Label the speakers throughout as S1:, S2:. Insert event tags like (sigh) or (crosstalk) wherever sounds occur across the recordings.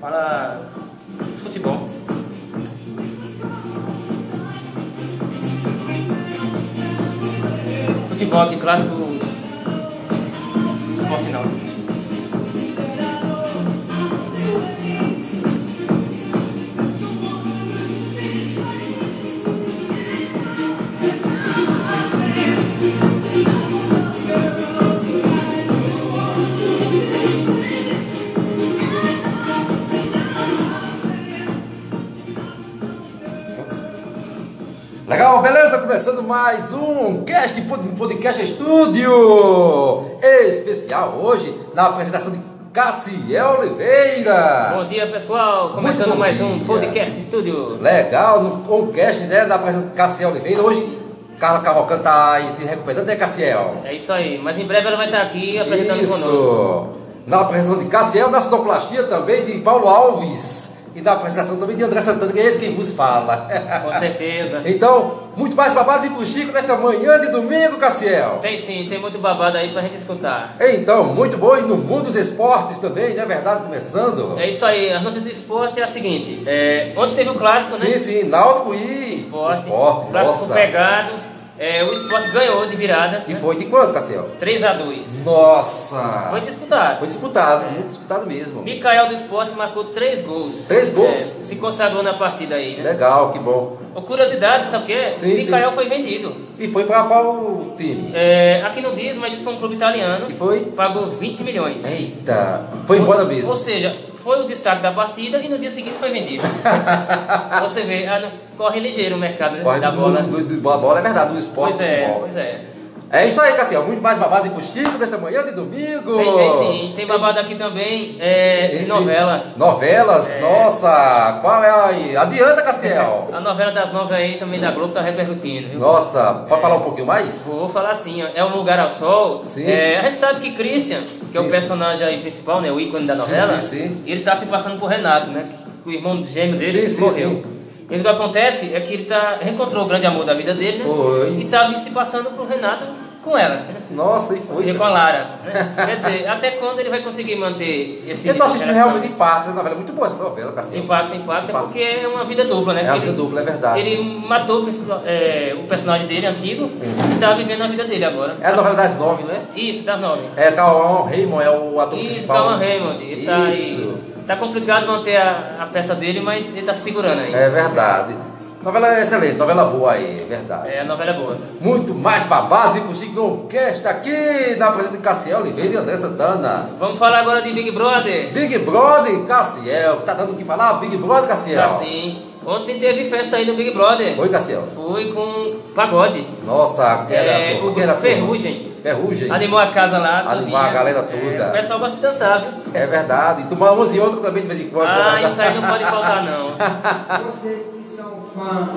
S1: Fala futebol. Futebol aqui, clássico.
S2: Começando mais um cast, podcast estúdio especial hoje na apresentação de Cassiel Oliveira.
S1: Bom dia, pessoal. Começando mais um podcast estúdio.
S2: Legal, no um cast né, da apresentação de Cassiel Oliveira. Hoje, Carla Cavalcante tá aí se recuperando, né, Cassiel?
S1: É isso aí. Mas em breve ela vai estar aqui apresentando conosco.
S2: Isso. Na apresentação de Cassiel, na sonoplastia também de Paulo Alves. E na apresentação também de André Santana, que é esse quem vos fala.
S1: Com certeza. (laughs)
S2: Então, muito mais babado e fuxico nesta manhã de domingo, Cassiel.
S1: Tem sim, tem muito babado aí pra gente escutar.
S2: Então, muito bom. E no mundo dos esportes também, não é verdade? Começando.
S1: É isso aí, as notícias do esporte é a seguinte. É, ontem teve o clássico, né?
S2: Sim, sim, Náutico e
S1: Esporte.
S2: esporte.
S1: clássico
S2: Nossa.
S1: pegado. É, o esporte ganhou de virada.
S2: E foi de quanto, Cassiel?
S1: 3x2.
S2: Nossa!
S1: Foi disputado.
S2: Foi disputado, muito disputado mesmo.
S1: Micael do esporte marcou 3 gols.
S2: Três gols?
S1: É, se consagrou na partida aí, né?
S2: Legal, que bom.
S1: Uma curiosidade, sabe o que é?
S2: Sim, sim.
S1: foi vendido.
S2: E foi para qual time?
S1: É, aqui não diz, mas diz que é um clube italiano.
S2: E foi?
S1: Pagou 20 milhões.
S2: Eita, foi embora
S1: Ou
S2: mesmo.
S1: seja, foi o destaque da partida e no dia seguinte foi vendido. (laughs) Você vê, corre ligeiro o mercado né,
S2: Corre
S1: da
S2: do
S1: bola.
S2: mundo do, do, da bola, é verdade, do esporte
S1: Pois é, pois é.
S2: É isso aí, Cassiel. Muito mais babado e fuxico desta manhã de domingo.
S1: Tem, tem sim. Tem babado aqui também é, de
S2: Esse-
S1: novela.
S2: Novelas?
S1: É.
S2: Nossa, qual é aí? Adianta, Cassiel. (laughs)
S1: A novela das nove aí também da Globo tá repercutindo, viu?
S2: Nossa, pode falar um pouquinho mais?
S1: Vou falar ó, é um lugar ao sol.
S2: Sim.
S1: É, a gente sabe que Christian, que
S2: Sim,
S1: é o
S2: sim.
S1: personagem aí principal, né, o ícone da novela,
S2: sim, sim.
S1: ele tá se passando por Renato, né? O irmão gêmeo dele
S2: Sim, sim,
S1: morreu.
S2: sim.
S1: E o que acontece é que ele tá, reencontrou o grande amor da vida dele, né?
S2: Foi.
S1: E tava se passando por Renato com ela. né?
S2: Nossa, e
S1: Ou
S2: foi.
S1: seja, com a Lara. né? Quer dizer, até quando ele vai conseguir manter esse.
S2: Eu tô assistindo realmente em partes, essa novela é muito boa essa novela, Cassiel.
S1: Impacto, impacto, é
S2: Impacto.
S1: porque é uma vida dupla, né?
S2: É uma vida
S1: ele-
S2: dupla, é verdade.
S1: Ele matou o é, o personagem dele antigo
S2: Isso.
S1: e tá vivendo a vida dele agora.
S2: É a novela das nove, não é?
S1: Isso, das nove.
S2: É, Calvão Raymond é o ator
S1: Isso,
S2: principal.
S1: Calma Raymond. Ele tá aí. Tá complicado manter a, a peça dele, mas ele tá se segurando aí.
S2: É verdade. Novela excelente, novela boa aí, é verdade.
S1: É, novela é boa.
S2: Muito mais babado e fuxico no cast aqui na presença de Cassiel Oliveira e André Santana.
S1: Vamos falar agora de Big Brother.
S2: Big Brother Cassiel, tá dando o que falar? Big Brother Cassiel.
S1: Assim, ontem teve festa aí no Big Brother.
S2: Oi, Cassiel.
S1: Foi com pagode.
S2: Nossa, que era
S1: É,
S2: que era.
S1: Ferrugem.
S2: Ferrugem.
S1: Animou a casa lá.
S2: Animou
S1: todinha.
S2: a galera
S1: É,
S2: toda.
S1: o pessoal gosta de dançar, viu?
S2: É verdade. E tomar uns e outros também de vez em quando.
S1: Ah,
S2: né?
S1: isso aí não pode faltar não. (laughs)
S3: Vocês que são fãs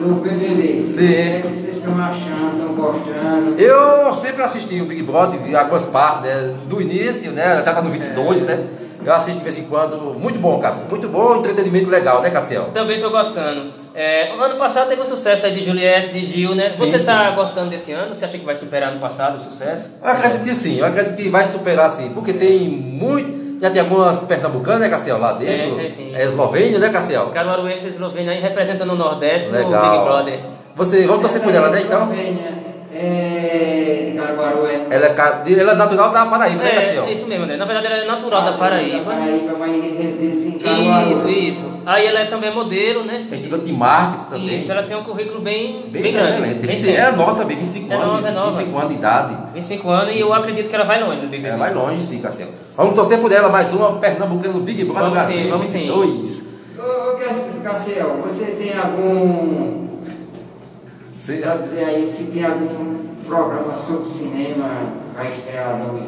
S3: do BBB,
S2: Sim.
S3: o que é vocês estão achando, estão gostando?
S2: Eu sempre assisti o Big Brother, algumas partes né, do início, né? Já tá no 22, né? Eu assisto de vez em quando. Muito bom, Cassiel. Muito bom, entretenimento legal, né, Cassiel?
S1: Também tô gostando. É, o ano passado teve um sucesso aí de Juliette, de Gil, né?
S2: Sim,
S1: Você
S2: sim.
S1: tá gostando desse ano? Você acha que vai superar ano passado o sucesso?
S2: Eu acredito que sim, eu acredito que vai superar sim, porque tem muito. Já tem algumas pernambucanas, né, Cassiel, lá dentro.
S1: Tem, tem sim.
S2: É Eslovênia, né, Cassiel?
S1: Caruaruense Eslovênia aí representando o Nordeste no
S2: Legal.
S1: Big Brother.
S2: Você, vamos torcer por ela, né, então?
S3: Eslovênia, É, Caruaru é.
S2: Ela é, ca- ela é natural da Paraíba, né, Cassiel?
S1: É, isso mesmo, né? Na verdade ela é natural da Paraíba.
S3: Paraíba, mas reside em Caruaru.
S1: Isso, isso. Aí ela é também modelo, né?
S2: É estudante de marketing também.
S1: Isso, ela tem um currículo bem,
S2: Bem,
S1: bem, grande.
S2: excelente.
S1: Bem
S2: Sim, é nova também, 25
S1: É
S2: anos.
S1: nova, é nova.
S2: 25 anos de idade.
S1: 25 anos e eu acredito que ela vai longe no BBB.
S2: É, vai longe sim, Cassiel. Vamos torcer por ela, mais uma pernambucana no Big Brother
S1: Vamos
S2: Brasil,
S1: sim, vamos sim.
S2: 22.
S3: Ô, ô, Cass- Cassiel, você tem algum.
S2: Você
S3: Já dizer aí se tem algum programa sobre cinema vai estrear no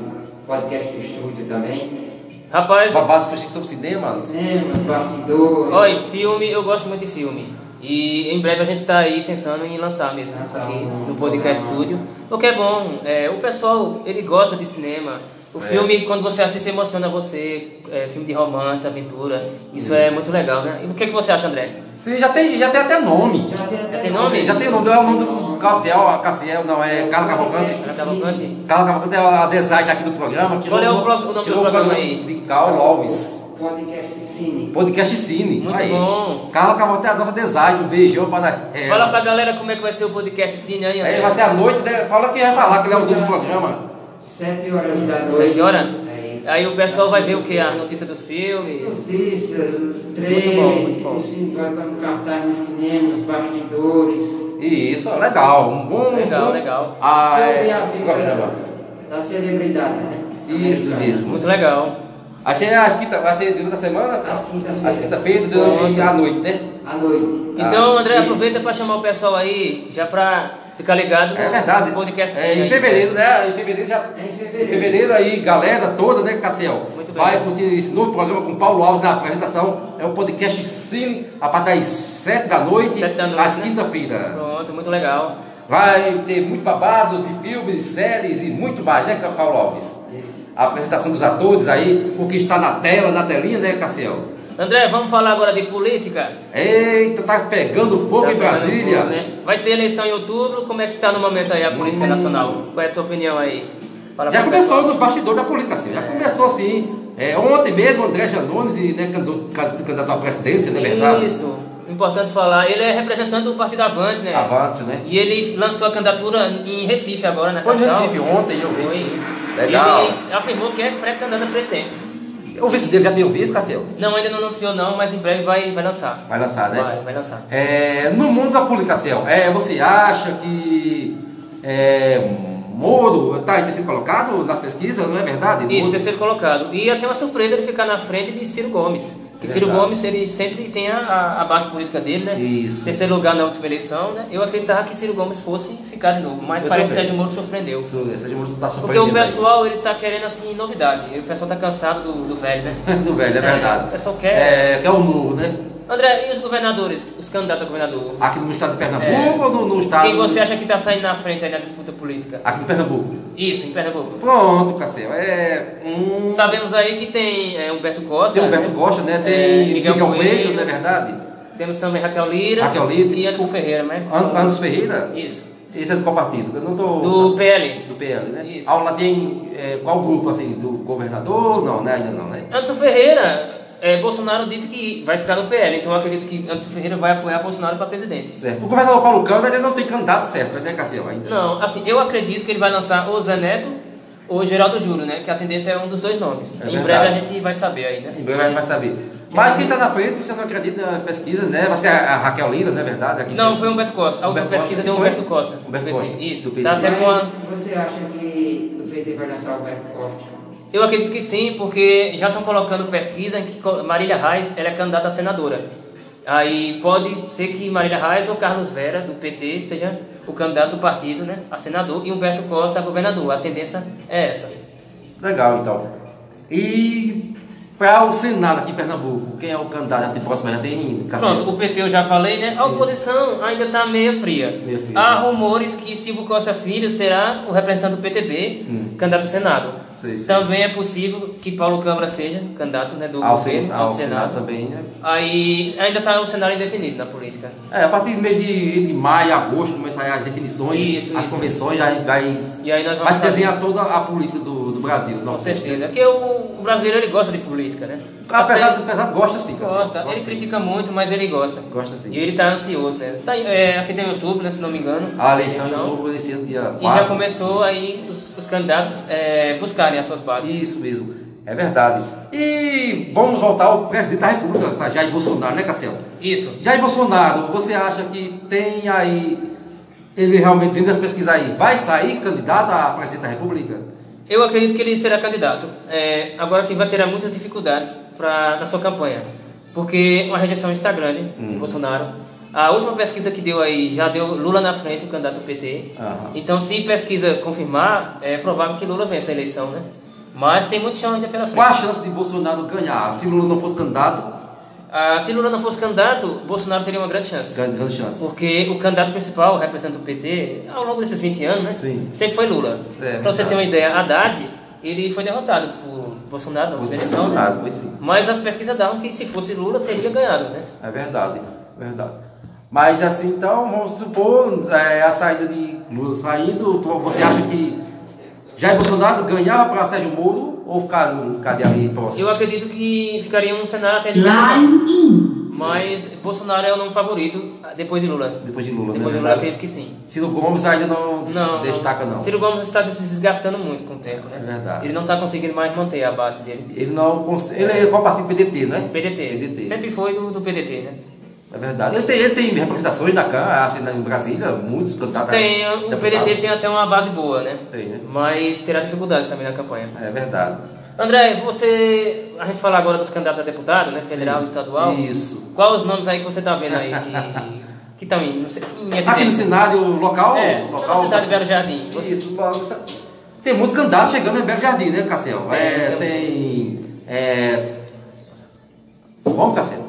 S3: podcast estúdio também?
S1: Rapaz,
S2: Babado que sobre cinemas?
S3: Cinema, bastidores.
S1: olha, filme, eu gosto muito de filme. E em breve a gente está aí pensando em lançar mesmo
S3: Lançar
S1: aqui
S3: um
S1: no Podcast
S3: programa.
S1: Studio. O que é bom, é, o pessoal ele gosta de cinema. O
S2: É.
S1: filme, quando você assiste, emociona você. É, filme de romance, aventura. Isso, é muito legal, né? E o que, que você acha, André?
S2: Sim, já tem, já tem até nome.
S3: Já tem até
S1: Já tem nome?
S2: Sim, já tem o nome, é o nome do Cassiel, Cassiel não, é Carlos Cavalcante.
S1: Ana Cavalcante.
S2: Carlos Cavalcante é a design aqui do programa.
S1: Qual é o pro- o nome do programa aí?
S2: De Carl Alves.
S3: Podcast Cine.
S2: Podcast Cine.
S1: Muito
S2: aí.
S1: bom.
S2: Carla Cavalcante é a nossa design. Um beijão para ela.
S1: Fala pra galera como é que vai ser o podcast Cine aí, André.
S2: vai ser à noite, né? Fala quem vai falar, que ele é o dono do programa.
S3: Sete horas da noite.
S1: Sete horas?
S3: É isso.
S1: Aí o pessoal vai ver o que? A notícia dos filmes.
S3: Notícias,
S1: Muito bom,
S3: trailer,
S1: muito bom.
S3: o cine vai estar no cartaz no cinema, os bastidores.
S2: Isso, legal. Um bom.
S1: Legal,
S2: bom-
S1: legal.
S2: Ah,
S3: sobre
S2: é,
S3: a vida
S2: programa.
S3: da celebridade, né?
S2: Isso
S3: Americana.
S2: mesmo.
S1: Muito legal.
S2: Ser às quinta, vai ser durante a semana?
S3: Às quinta-feiras.
S2: Às quinta-feira, durante a noite, né?
S3: À noite.
S1: Então,
S2: Ah,
S1: André,
S3: isso.
S1: aproveita pra chamar o pessoal aí, já pra ficar ligado
S2: É verdade.
S1: no podcast
S2: É, em
S1: aí.
S2: fevereiro, né? Em fevereiro já.
S3: É em
S2: Em
S3: fevereiro.
S2: fevereiro aí, galera toda, né, Cassiel?
S1: Muito bem.
S2: Vai curtir esse novo programa com Paulo Alves na apresentação. É o podcast Cine, a partir das 7 da noite,
S1: Sete da noite,
S2: às
S1: né?
S2: quinta-feira.
S1: Pronto, muito legal.
S2: Vai ter muito babados de filmes, séries e muito mais, né, Paulo Alves?
S3: Isso.
S2: A apresentação dos atores aí, o que está na tela, na telinha, né, Cassiel?
S1: André, vamos falar agora de política?
S2: Eita, tá pegando fogo
S1: Tá
S2: em Brasília.
S1: fogo, né? Vai ter eleição em outubro, como é que tá no momento aí a política nacional? Qual é a tua opinião aí? Fala
S2: Já começou
S1: pessoal.
S2: nos bastidores da política, assim. Já começou assim. É, ontem mesmo, André Janones, né, candidato à presidência, não é verdade?
S1: Isso, importante falar. Ele é representante do Partido Avante, né?
S2: Avante, né?
S1: E ele lançou a candidatura em Recife agora, na
S2: Foi
S1: capital.
S2: Recife, ontem eu vi, sim. Legal.
S1: Ele afirmou que é pré-candidato a presidente.
S2: O vice dele já tem o vice, Cassiel?
S1: Não, ainda não anunciou não, mas em breve vai, vai lançar.
S2: Vai lançar, né?
S1: Vai, vai lançar.
S2: É, no mundo da política, Cassiel, é, você acha que é, Moro está em terceiro colocado nas pesquisas, não é verdade?
S1: Isso,
S2: Moro-
S1: terceiro colocado. E até uma surpresa ele ficar na frente de Ciro Gomes. Ciro. Gomes, ele sempre tem a, a base política dele, né?
S2: Isso.
S1: Terceiro lugar na última eleição, né? Eu acreditava que Ciro Gomes fosse ficar de novo, mas
S2: Eu
S1: parece que. Sérgio Moro surpreendeu.
S2: Isso, de Moro está
S1: Porque o
S2: surpreendendo.
S1: pessoal, ele tá querendo, assim, novidade. O pessoal tá cansado do, do velho, né? (laughs)
S2: do velho, é verdade.
S1: o pessoal quer.
S2: É, quer o novo, né?
S1: André, e os governadores, os candidatos a governador?
S2: Aqui no estado de Pernambuco ou no, no estado.
S1: Quem você acha que tá saindo na frente aí na disputa política?
S2: Aqui no Pernambuco.
S1: Isso, em Pernambuco.
S2: Pronto, Cassiel. É. Um...
S1: Sabemos aí que tem é, Humberto Costa.
S2: Tem Humberto? Costa, né?
S1: É,
S2: Tem
S1: Miguel
S2: Miguel
S1: Coelho.
S2: Não é verdade?
S1: Temos também Raquel Lira.
S2: Raquel Lira.
S1: E Anderson Ferreira, né?
S2: An- Anderson Ferreira?
S1: Isso.
S2: Esse é do qual partido? Eu não tô.
S1: Do PL.
S2: Do PL, né?
S1: Isso.
S2: Lá tem é, qual grupo, assim? Do governador? Não, né? Ainda não, né?
S1: Anderson Ferreira, é, Bolsonaro disse que vai ficar no PL, então eu acredito que Anderson Ferreira vai apoiar Bolsonaro para presidente.
S2: Certo. O governador Paulo Câmara ainda não tem candidato certo, né, Cassiel? Ainda.
S1: Não, assim, eu acredito que ele vai lançar ou Zé Neto ou Geraldo Júlio, né? Que a tendência é um dos dois nomes.
S2: É
S1: em
S2: verdade.
S1: breve a gente vai saber aí, né?
S2: Em breve a gente vai saber. Mas quem está na frente, se eu não acredito nas pesquisas, né? Mas que é a Raquel Lira, não é verdade? Aqui
S1: Não,
S2: tem-
S1: foi Humberto Costa. A última
S2: Humberto
S1: pesquisa
S2: Costa.
S1: deu
S2: Foi?
S1: Humberto Costa.
S2: Humberto Costa.
S1: Isso.
S2: do PT.
S1: Tá até com a...
S3: Você acha que o PT vai lançar o Alberto Costa?
S1: Eu acredito que sim, porque já estão colocando pesquisa em que Marília Reis ela é candidata a senadora. Aí pode ser que Marília Reis ou Carlos Vera, do PT, seja o candidato do partido né, a senador e Humberto Costa a governador. A tendência é essa.
S2: Legal, então. E para o Senado aqui em Pernambuco, quem é o candidato de próximo? Já tem Cassiel?
S1: Pronto, o PT eu já falei, né? A oposição ainda está meio fria.
S2: Meio fria.
S1: Há rumores que Silvio Costa Filho será o representante do PTB, candidato a Senado.
S2: Sei, sei.
S1: Também é possível que Paulo Câmara seja candidato né, do
S2: Ao,
S1: governo ao,
S2: ao
S1: Senado.
S2: Senado também, né?
S1: Aí ainda está o cenário indefinido na política.
S2: É, a partir do mês de entre maio e agosto começam as definições,
S1: Isso,
S2: as
S1: isso.
S2: convenções, vai,
S1: E aí nós vamos
S2: se desenhar toda a política do, Brasil.
S1: Com certeza. Porque o, o brasileiro ele gosta de política, né?
S2: Apesar dos pesados, gosta sim.
S1: Gosta. Ele
S2: sim.
S1: critica muito, mas ele gosta.
S2: Gosta sim.
S1: E ele tá ansioso, né? Tá, é, aqui tem o YouTube, né, se não me engano.
S2: A eleição de outubro desse ano, dia 4.
S1: E já começou aí os, os candidatos é, buscarem as suas bases.
S2: Isso mesmo, é verdade. E vamos voltar ao presidente da República, Jair Bolsonaro, né, Cassiel?
S1: Isso.
S2: Jair Bolsonaro, você acha que tem aí, ele realmente, vindo das pesquisas aí, vai sair candidato a presidente da República?
S1: Eu acredito que ele será candidato. É, agora que vai ter muitas dificuldades pra, na sua campanha. Porque uma rejeição está grande
S2: Hum.
S1: de Bolsonaro. A última pesquisa que deu aí já deu Lula na frente, o candidato PT.
S2: Aham.
S1: Então, se pesquisa confirmar, é provável que Lula vença a eleição, né? Mas tem muito chão ainda pela frente.
S2: Qual a chance de Bolsonaro ganhar? Se Lula não fosse candidato,
S1: Ah, se Lula não fosse candidato, Bolsonaro teria uma grande chance.
S2: grande, chance.
S1: Porque o candidato principal, representa o PT, ao longo desses 20 anos, né?
S2: Sim.
S1: Sempre foi Lula.
S2: É,
S1: pra você ter uma ideia, Haddad, ele foi derrotado por Bolsonaro na última eleição, né?
S2: Bolsonaro, pois sim.
S1: Mas as pesquisas davam que se fosse Lula, teria ganhado, né?
S2: É verdade, verdade. Mas assim, então, vamos supor, é, a saída de Lula saindo, você acha que Jair Bolsonaro ganhava para Sérgio Moro ou ficar, ficar de ali próximo?
S1: Eu acredito que ficaria um cenário até de
S4: in.
S1: Mas Bolsonaro é o nome favorito depois de Lula.
S2: Depois de Lula,
S1: Depois
S2: né?
S1: de Lula, eu acredito que sim.
S2: Ciro Gomes ainda não,
S1: Não,
S2: destaca, não.
S1: Ciro Gomes está se desgastando muito com o tempo, né?
S2: É verdade.
S1: Ele não está conseguindo mais manter a base dele.
S2: Ele não consegue. Ele é qual partido? PDT, não é?
S1: PDT.
S2: PDT.
S1: Sempre foi do, do PDT, né?
S2: É verdade. Ele tem, ele tem representações na Câmara, assim, em Brasília, muitos candidatos.
S1: Tem, o
S2: deputado.
S1: PDT tem até uma base boa, né?
S2: Tem, né?
S1: Mas terá dificuldades também na campanha.
S2: É verdade.
S1: André, você. A gente fala agora dos candidatos a deputado, né? Federal e estadual.
S2: Isso.
S1: Quais os nomes aí que você está vendo aí que (laughs) que estão em, em
S2: Aqui no cenário local,
S1: É,
S2: local
S1: na cidade de Belo Jardim. Você-
S2: Isso, tem muitos candidatos chegando em Belo Jardim, né, Cassiel? É,
S1: temos.
S2: tem. É, como, Cassiel?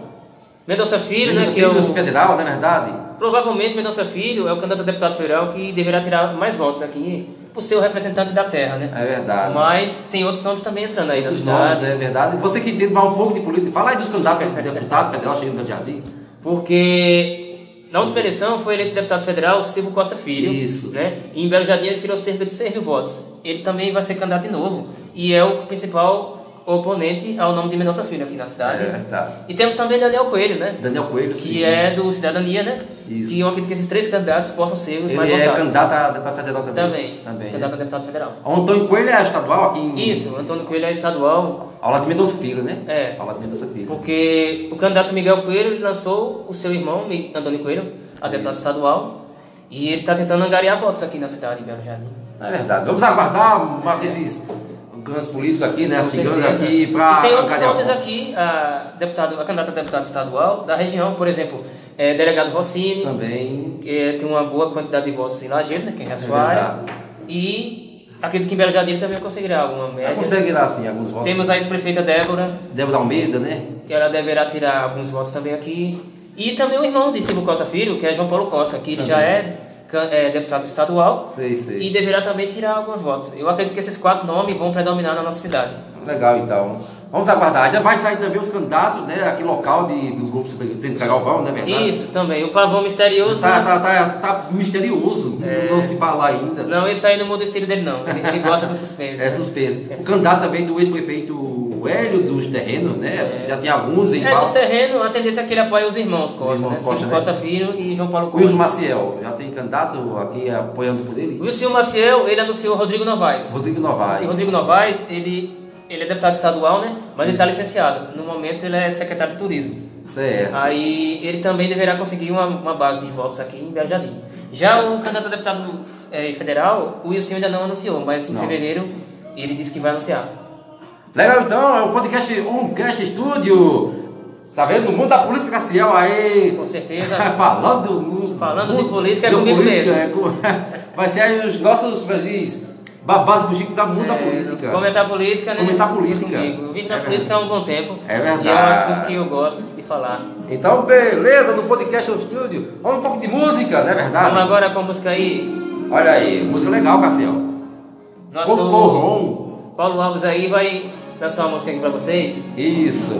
S1: Mendonça Filho, né?
S2: Ministro
S1: Que é o,
S2: Federal, não é verdade?
S1: provavelmente Mendonça Filho é o candidato a deputado federal que deverá tirar mais votos aqui por ser o representante da terra, né?
S2: É verdade.
S1: Mas tem outros nomes também entrando aí
S2: Outros
S1: na
S2: nomes, né? É verdade. Você que entende mais um pouco de política, fala aí dos candidatos a deputado federal chegando no Belo Jardim.
S1: Porque na última eleição foi eleito deputado federal Silvio Costa Filho.
S2: Isso.
S1: Né? E em Belo Jardim ele tirou cerca de 6 mil votos. Ele também vai ser candidato de novo. E é o principal oponente ao nome de Mendonça Filho aqui na cidade.
S2: É verdade.
S1: E temos também Daniel Coelho, né?
S2: Daniel Coelho, sim.
S1: Que é do Cidadania, né?
S2: Isso.
S1: E eu acredito que esses três candidatos possam ser os mais
S2: Ele é
S1: votados.
S2: candidato a deputado federal também.
S1: Também.
S2: Também.
S1: Candidato
S2: né?
S1: a deputado federal.
S2: O Antônio Coelho é estadual aqui em.
S1: Isso, Antônio Coelho é estadual,
S2: Ao lado de Mendonça Filho, né?
S1: É.
S2: Ao lado de Mendonça Filho.
S1: porque o candidato Miguel Coelho ele lançou o seu irmão, Antônio Coelho, a deputado
S2: Isso.
S1: estadual, e ele está tentando angariar votos aqui na cidade de Belo Jardim.
S2: É verdade. Vamos aguardar uma ganhos políticos aqui, né?
S1: Com
S2: Chegando
S1: certeza.
S2: aqui para
S1: tem outros nomes aqui, a, deputado, a candidata a deputado estadual da região, por exemplo, é, delegado Rossini,
S2: Também.
S1: é, tem uma boa quantidade de votos em Lajeado, né, que é a sua área, e acredito que em Belo Jardim também conseguirá alguma média.
S2: consegue dar, assim, alguns votos.
S1: Temos a ex-prefeita Débora,
S2: Débora Almeida, né?
S1: que ela deverá tirar alguns votos também aqui. E também o irmão de Silvio Costa Filho, que é João Paulo Costa, que ele já é, é deputado estadual
S2: Sei, sei.
S1: e deverá também tirar alguns votos. Eu acredito que esses quatro nomes vão predominar na nossa cidade.
S2: Legal, então. Vamos aguardar. Ainda vai sair também os candidatos, né? Aqui local de, do grupo Central Galvão, não é verdade?
S1: Isso também, o pavão misterioso.
S2: Tá,
S1: né?
S2: tá, tá, tá misterioso. Não se fala ainda.
S1: Não, esse aí não muda o estilo dele, não. Ele, ele gosta do suspense.
S2: É suspense. O candidato também do ex-prefeito Hélio dos terrenos, né? Já tem alguns em
S1: É, dos terrenos, a tendência é que ele apoie os irmãos Costa,
S2: irmãos
S1: né?
S2: Costa, né?
S1: Costa Filho e João Paulo
S2: Wilson
S1: Costa.
S2: Maciel, já tem candidato aqui apoiando por ele?
S1: O Wilson Maciel, ele anunciou Rodrigo Novaes.
S2: Rodrigo Novaes.
S1: Rodrigo Novaes, ele, ele é deputado estadual, né? Mas ele está licenciado. No momento ele é secretário de turismo.
S2: Certo.
S1: Aí ele também deverá conseguir uma, uma base de votos aqui em Belo Jardim. Já o candidato a deputado eh, federal, o Wilson ainda não anunciou, mas em
S2: Não.
S1: fevereiro ele disse que vai anunciar.
S2: Legal, então, é o podcast Umcast Studio. Tá vendo? No mundo da política, Cassiel, aí.
S1: Com certeza. (laughs)
S2: Falando, nos-
S1: Falando de política é comigo mesmo.
S2: é com- (laughs) vai ser aí os nossos, como diz, babás do Chico da mundo da
S1: É,
S2: política.
S1: Comentar política, né?
S2: Comentar política.
S1: Vivo na
S2: É
S1: política há um bom tempo.
S2: É verdade.
S1: E é um assunto que eu gosto de falar.
S2: Então, beleza, no podcast Studio. Vamos um pouco de música, não é verdade?
S1: Vamos agora com a música aí.
S2: Olha aí, música legal, Cassiel.
S1: Nosso
S2: Cocorrom.
S1: Paulo Alves aí vai lançar uma música aqui pra vocês.
S2: Isso.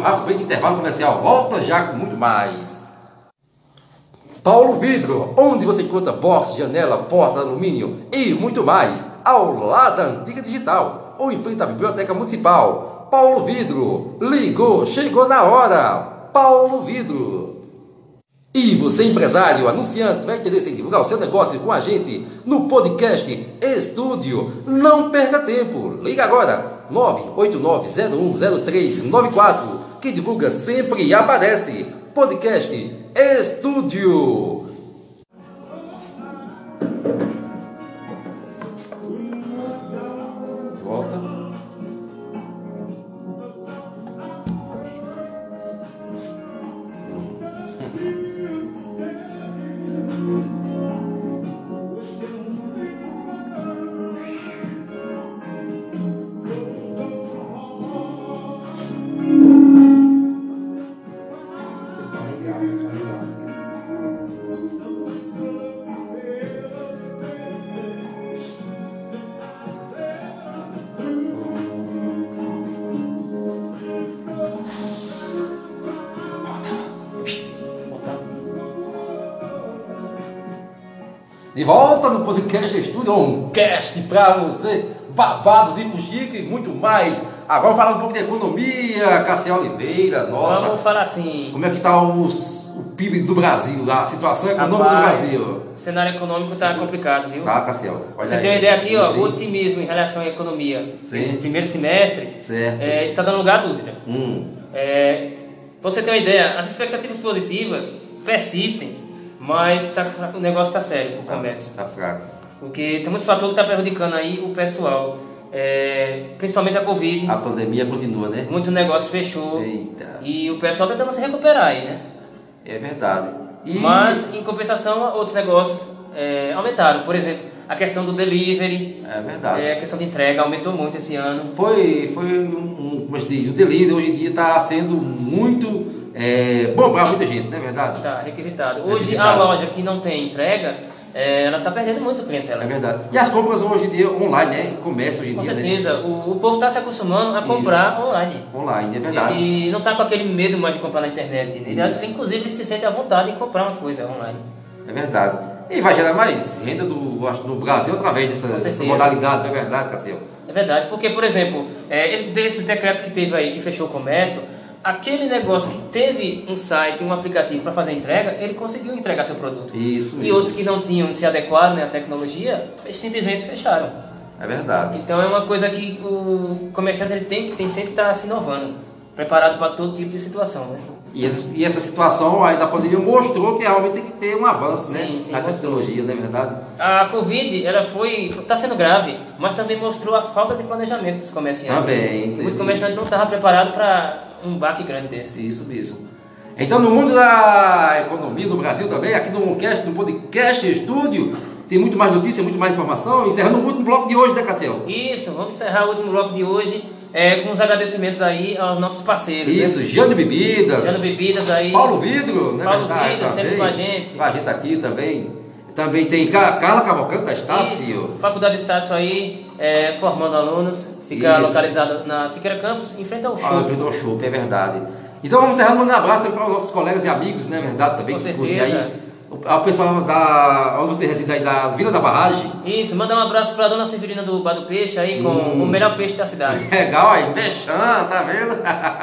S2: O rápido intervalo comercial. Volta já com muito mais. Paulo Vidro, onde você encontra box, janela, porta, alumínio e muito mais, ao lado da Antiga Digital, ou em frente à Biblioteca Municipal. Paulo Vidro, ligou, chegou na hora. Paulo Vidro. E você, empresário, anunciante, vai interesse em divulgar o seu negócio com a gente no podcast Estúdio? Não perca tempo. Liga agora, 989-010394. Que divulga sempre e aparece. Podcast Estúdio. Podcast Estúdio, um cast pra você, babados e fuxique e muito mais. Agora falar um pouco de economia, Cassia Oliveira, nossa.
S1: Vamos falar assim.
S2: Como é que tá os, o PIB do Brasil, a situação econômica
S1: rapaz,
S2: do Brasil?
S1: O cenário econômico tá complicado, viu?
S2: Tá, Cassiel?
S1: Você
S2: aí.
S1: tem uma ideia aqui, ó,
S2: Sim.
S1: o otimismo em relação à economia.
S2: Sim.
S1: Esse primeiro semestre é, está dando lugar à dúvida.
S2: Hum,
S1: É, você ter uma ideia, as expectativas positivas persistem, mas tá, o negócio está sério o
S2: tá,
S1: comércio.
S2: tá fraco.
S1: Porque tem muitos fatores que estão prejudicando aí o pessoal. É, principalmente a Covid.
S2: A pandemia continua, né?
S1: Muito negócio fechou.
S2: Eita.
S1: E o pessoal está tentando se recuperar aí, né?
S2: É verdade. E
S1: Mas, em compensação, outros negócios é, aumentaram. Por exemplo, a questão do delivery,
S2: É verdade.
S1: é, a questão de entrega aumentou muito esse ano.
S2: Foi, foi um, um- como se diz, o delivery hoje em dia está sendo muito é, bom para muita gente, não é verdade?
S1: Tá requisitado. Hoje,
S2: Requisitado.
S1: a loja que não tem entrega, é, ela está perdendo muito clientela.
S2: É verdade. E as compras hoje em dia online, né? Comércio hoje em
S1: Com
S2: dia, né?
S1: certeza. O, o povo está se acostumando a comprar online.
S2: Online, é verdade.
S1: E não está com aquele medo mais de comprar na internet. Ele, inclusive, se sente à vontade em comprar uma coisa online.
S2: É verdade. E vai gerar mais renda do, acho, no Brasil através dessa, dessa modalidade, não é verdade, Cassiel?
S1: É verdade, porque, por exemplo, é, esse- desses decretos que teve aí, que fechou o comércio, aquele negócio que teve um site, um aplicativo para fazer entrega, ele conseguiu entregar seu produto.
S2: Isso
S1: E
S2: mesmo.
S1: outros que não tinham se adequado né, à tecnologia, eles simplesmente fecharam.
S2: É verdade.
S1: Então é uma coisa que o comerciante ele tem que tem sempre estar se inovando, preparado para todo tipo de situação, né?
S2: E essa, e essa situação aí da pandemia mostrou que realmente tem que ter um avanço, né?
S1: Sim, sim,
S2: na
S1: mostrou.
S2: tecnologia, não é verdade?
S1: A Covid, ela foi, está sendo grave, mas também mostrou a falta de planejamento dos comerciantes.
S2: Também,
S1: Muito
S2: teve
S1: comerciante não estava preparado para um baque grande desse.
S2: Isso mesmo. Então, no mundo da economia no Brasil também, aqui no Cast, no Podcast Estúdio, tem muito mais notícia, muito mais informação. Encerrando o último bloco de hoje, né, Cassiel?
S1: Isso, vamos encerrar o último bloco de hoje é, com os agradecimentos aí aos nossos parceiros.
S2: Isso,
S1: né?
S2: Jane Bebidas,
S1: Dando bebidas aí.
S2: Paulo Vidro, né?
S1: Paulo
S2: verdade,
S1: Vidro, sempre
S2: também.
S1: com a gente.
S2: Com a gente aqui também. Também tem Ca- Carla Cavalcante da Estácio.
S1: Isso, Faculdade Estácio aí, é, formando alunos, fica
S2: Isso.
S1: localizada na Siqueira Campus, em frente ao
S2: Ah,
S1: show.
S2: frente ao show, é verdade. Então vamos encerrando, mandando um abraço também para os nossos colegas e amigos, não é verdade? Também
S1: Com certeza.
S2: aí. O, ao pessoal da. onde você reside aí, da Vila da Barragem.
S1: Isso, mandar um abraço pra dona Severina do Bar do Peixe aí, com
S2: Hum.
S1: o melhor peixe da cidade. (laughs)
S2: Legal aí, mexão, tá vendo?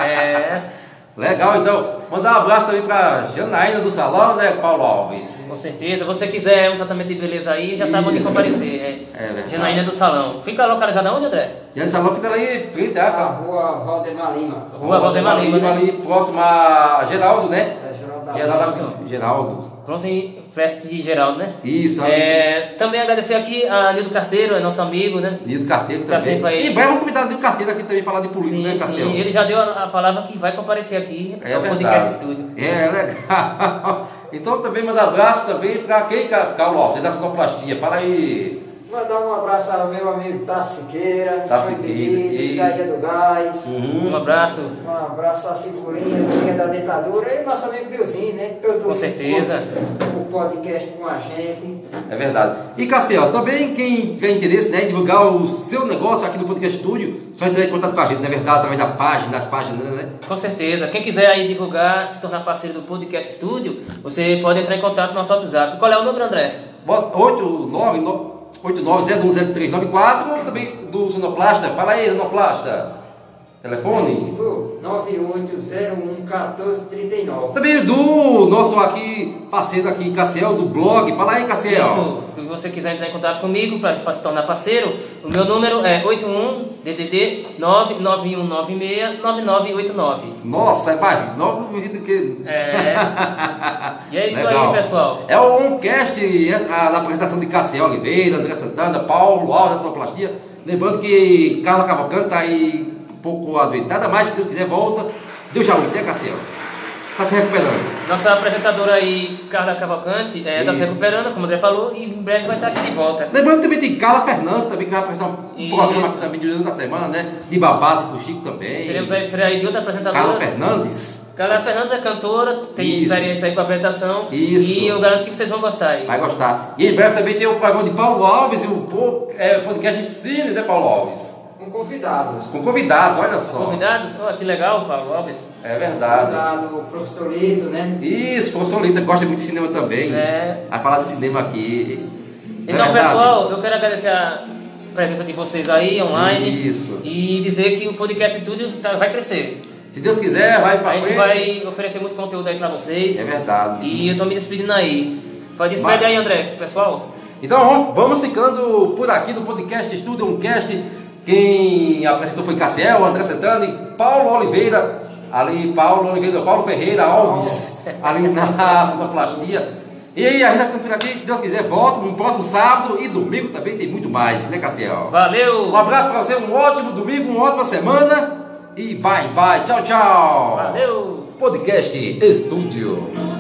S1: É, (laughs)
S2: Legal, então. Mandar um abraço também pra Janaína do Salão, né, Paulo Alves?
S1: com certeza. Você quiser um tratamento de beleza aí, já sabe onde
S2: Isso.
S1: comparecer. É,
S2: É verdade.
S1: Janaína do Salão. Fica localizada onde, André?
S2: Janaína do Salão fica ali em frente,
S3: A
S2: ah,
S3: rua Valdemar Lima.
S1: Rua Valdemar Lima, né?
S2: ali próximo a Geraldo, né?
S3: É, Geraldo da
S2: Geraldo. Geraldo.
S1: Pronto em festa de Geraldo, né?
S2: Isso,
S1: É, também agradecer aqui a Nildo Carteiro, é nosso amigo, né?
S2: Nildo Carteiro
S1: Tá
S2: também.
S1: sempre aí.
S2: Em breve vamos convidar Nildo Carteiro aqui também falar de política,
S1: Sim,
S2: né, Cassiel?
S1: sim. Ele já deu a, a palavra que vai comparecer aqui
S2: É
S1: ao
S2: verdade.
S1: Podcast Studio.
S2: É, legal. (laughs) Então também manda abraço também para quem, Ca- Carlos Alves, da sonoplastia. Fala aí.
S3: Mandar um abraço ao meu amigo Tassi Siqueira,
S2: Tassi
S3: Fã
S2: Siqueira,
S3: Bebidas,
S2: isso.
S3: Isaías do Gás.
S1: Um abraço.
S3: Um abraço à Cicurinha, Curinha da Ditadura e nosso amigo Biozinho, né? Todo
S1: Com certeza.
S3: O, podcast com a gente.
S2: É verdade. E Cassiel, também quem tem interesse né, em divulgar o seu negócio aqui no Podcast Studio, só entrar em contato com a gente, não é verdade? Através da página, das páginas, né?
S1: Com certeza. Quem quiser aí divulgar, se tornar parceiro do Podcast Studio, você pode entrar em contato no nosso WhatsApp. Qual é o número, André?
S2: Bota 89 89010394 ou também do Sonoplasta. Fala aí, Sonoplasta. Telefone.
S3: 98011439.
S2: Também do nosso aqui, parceiro aqui, Cassiel, do blog. Fala aí, Cassiel.
S1: Isso, você quiser entrar em contato comigo para se tornar parceiro, o meu número é 81 DDD 99196 9989.
S2: Nossa, é mais novo do que.
S1: É. (laughs) E é isso
S2: Legal.
S1: aí, pessoal.
S2: É o Omcast, a, a apresentação de Cassiel Oliveira, André Santana, Paulo Alves, Sonoplastia. Lembrando que Carla Cavalcante está aí um pouco adoentada, mas se Deus quiser, volta. Deus já né, Cassiel? Está se recuperando.
S1: Nossa apresentadora aí, Carla Cavalcante, está se
S2: Isso.
S1: recuperando, como o André falou, e em breve vai estar aqui de volta.
S2: Lembrando também tem Carla Fernandes, também, que vai apresentar um
S1: Isso.
S2: programa aqui também durante a semana, né? De babados com o Chico também.
S1: Teremos a estreia aí de outra
S2: Carla
S1: apresentadora.
S2: Fernandes.
S1: Carla Fernandes é cantora, tem
S2: Isso.
S1: experiência aí com a apresentação.
S2: Isso.
S1: E eu garanto que vocês vão gostar aí.
S2: Vai gostar. E em breve também tem o programa de Paulo Alves e o é, podcast Cine, né, Paulo Alves?
S3: Com convidados.
S2: Com convidados, olha só.
S1: Convidados? Oh, que legal, Paulo Alves.
S2: É verdade.
S3: Convidado o professor Lito, né?
S2: Isso, o professor Lita gosta muito de cinema também.
S1: É.
S2: Vai falar de cinema aqui. É
S1: Então,
S2: verdade.
S1: pessoal, eu quero agradecer a presença de vocês aí online.
S2: Isso.
S1: E dizer que o Podcast Studio tá- vai crescer.
S2: Se Deus quiser, vai pra
S1: A gente
S2: frente.
S1: vai oferecer muito conteúdo aí pra vocês.
S2: É verdade.
S1: E eu tô me despedindo aí. Pode despedir
S2: Vai.
S1: aí, André, pessoal.
S2: Então vamos- ficando por aqui no podcast Estúdio Uncast. Quem apresentou foi Cassiel, André Santana e Paulo Oliveira. Ali, Paulo Oliveira, Paulo Ferreira Alves, ali na (laughs) sonoplastia. E aí, a gente vai ficando por aqui, se Deus quiser, volta no próximo sábado e domingo também tem muito mais, né, Cassiel?
S1: Valeu!
S2: Um abraço pra você, um ótimo domingo, uma ótima semana. E bye, bye, tchau, tchau.
S1: Valeu!
S2: Podcast Estúdio.